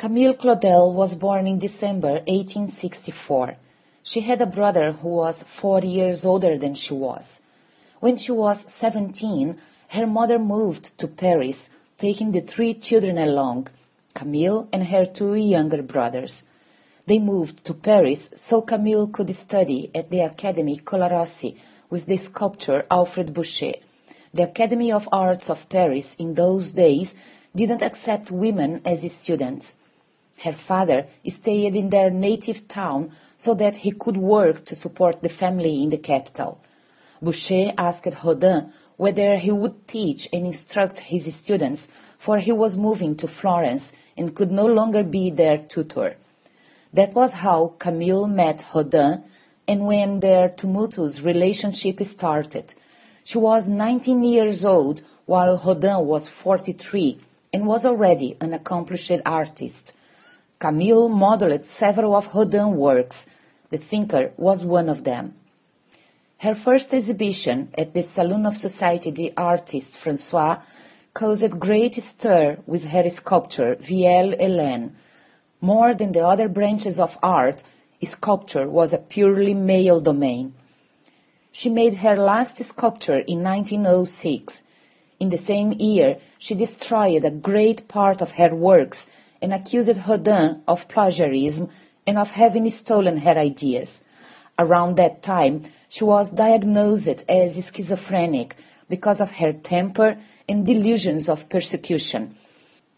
Camille Claudel was born in December 1864. She had a brother who was four years older than she was. When she was 17, her mother moved to Paris, taking the three children along, Camille and her two younger brothers. They moved to Paris so Camille could study at the Académie Colarossi with the sculptor Alfred Boucher. The Academy of Arts of Paris in those days didn't accept women as students. Her father stayed in their native town so that he could work to support the family in the capital. Boucher asked Rodin whether he would teach and instruct his students, for he was moving to Florence and could no longer be their tutor. That was how Camille met Rodin and when their tumultuous relationship started. She was 19 years old while Rodin was 43 and was already an accomplished artist. Camille modeled several of Rodin's works. The Thinker was one of them. Her first exhibition at the Salon of Society the Artist François caused a great stir with her sculpture Vieille Hélène. More than the other branches of art, sculpture was a purely male domain. She made her last sculpture in 1906. In the same year, she destroyed a great part of her works and accused Rodin of plagiarism and of having stolen her ideas. Around that time, she was diagnosed as schizophrenic because of her temper and delusions of persecution.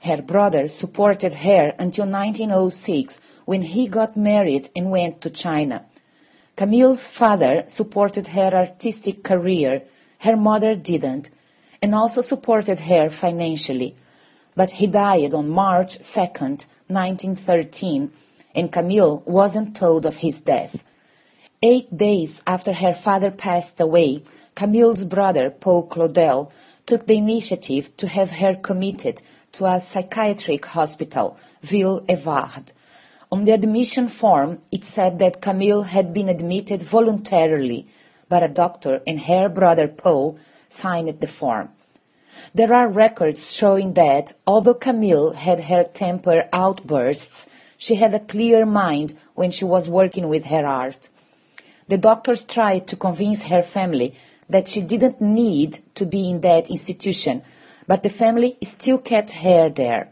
Her brother supported her until 1906 when he got married and went to China. Camille's father supported her artistic career, her mother didn't, and also supported her financially but he died on March 2, 1913, and Camille wasn't told of his death. Eight days after her father passed away, Camille's brother, Paul Claudel, took the initiative to have her committed to a psychiatric hospital, Ville Évrard. On the admission form, it said that Camille had been admitted voluntarily, but a doctor and her brother Paul signed the form. There are records showing that, although Camille had her temper outbursts, she had a clear mind when she was working with her art. The doctors tried to convince her family that she didn't need to be in that institution, but the family still kept her there.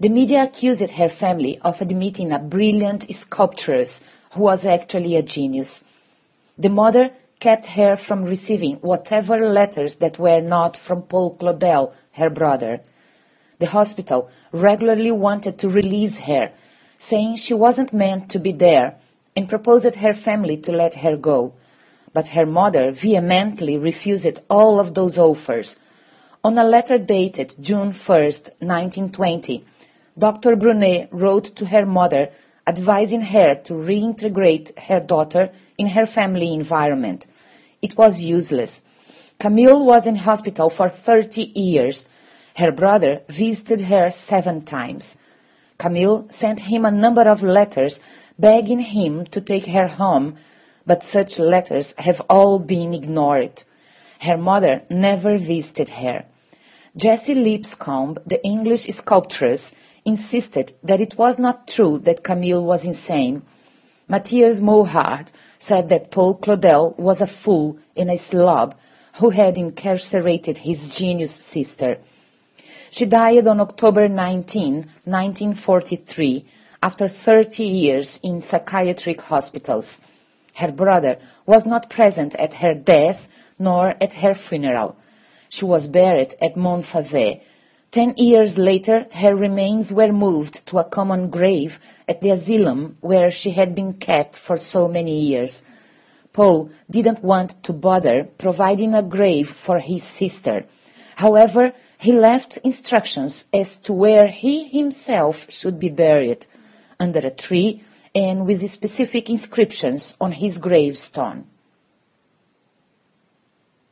The media accused her family of admitting a brilliant sculptress who was actually a genius. The mother kept her from receiving whatever letters that were not from Paul Claudel, her brother. The hospital regularly wanted to release her, saying she wasn't meant to be there, and proposed her family to let her go. But her mother vehemently refused all of those offers. On a letter dated June 1, 1920, Dr. Brunet wrote to her mother advising her to reintegrate her daughter in her family environment. It was useless. Camille was in hospital for 30 years. Her brother visited her seven times. Camille sent him a number of letters begging him to take her home, but such letters have all been ignored. Her mother never visited her. Jessie Lipscomb, the English sculptress, insisted that it was not true that Camille was insane. Mathias Morhardt said that Paul Claudel was a fool and a slob who had incarcerated his genius sister. She died on October 19, 1943, after 30 years in psychiatric hospitals. Her brother was not present at her death nor at her funeral. She was buried at Montfavet, Ten years later, her remains were moved to a common grave at the asylum where she had been kept for so many years. Paul didn't want to bother providing a grave for his sister. However, he left instructions as to where he himself should be buried, under a tree and with specific inscriptions on his gravestone.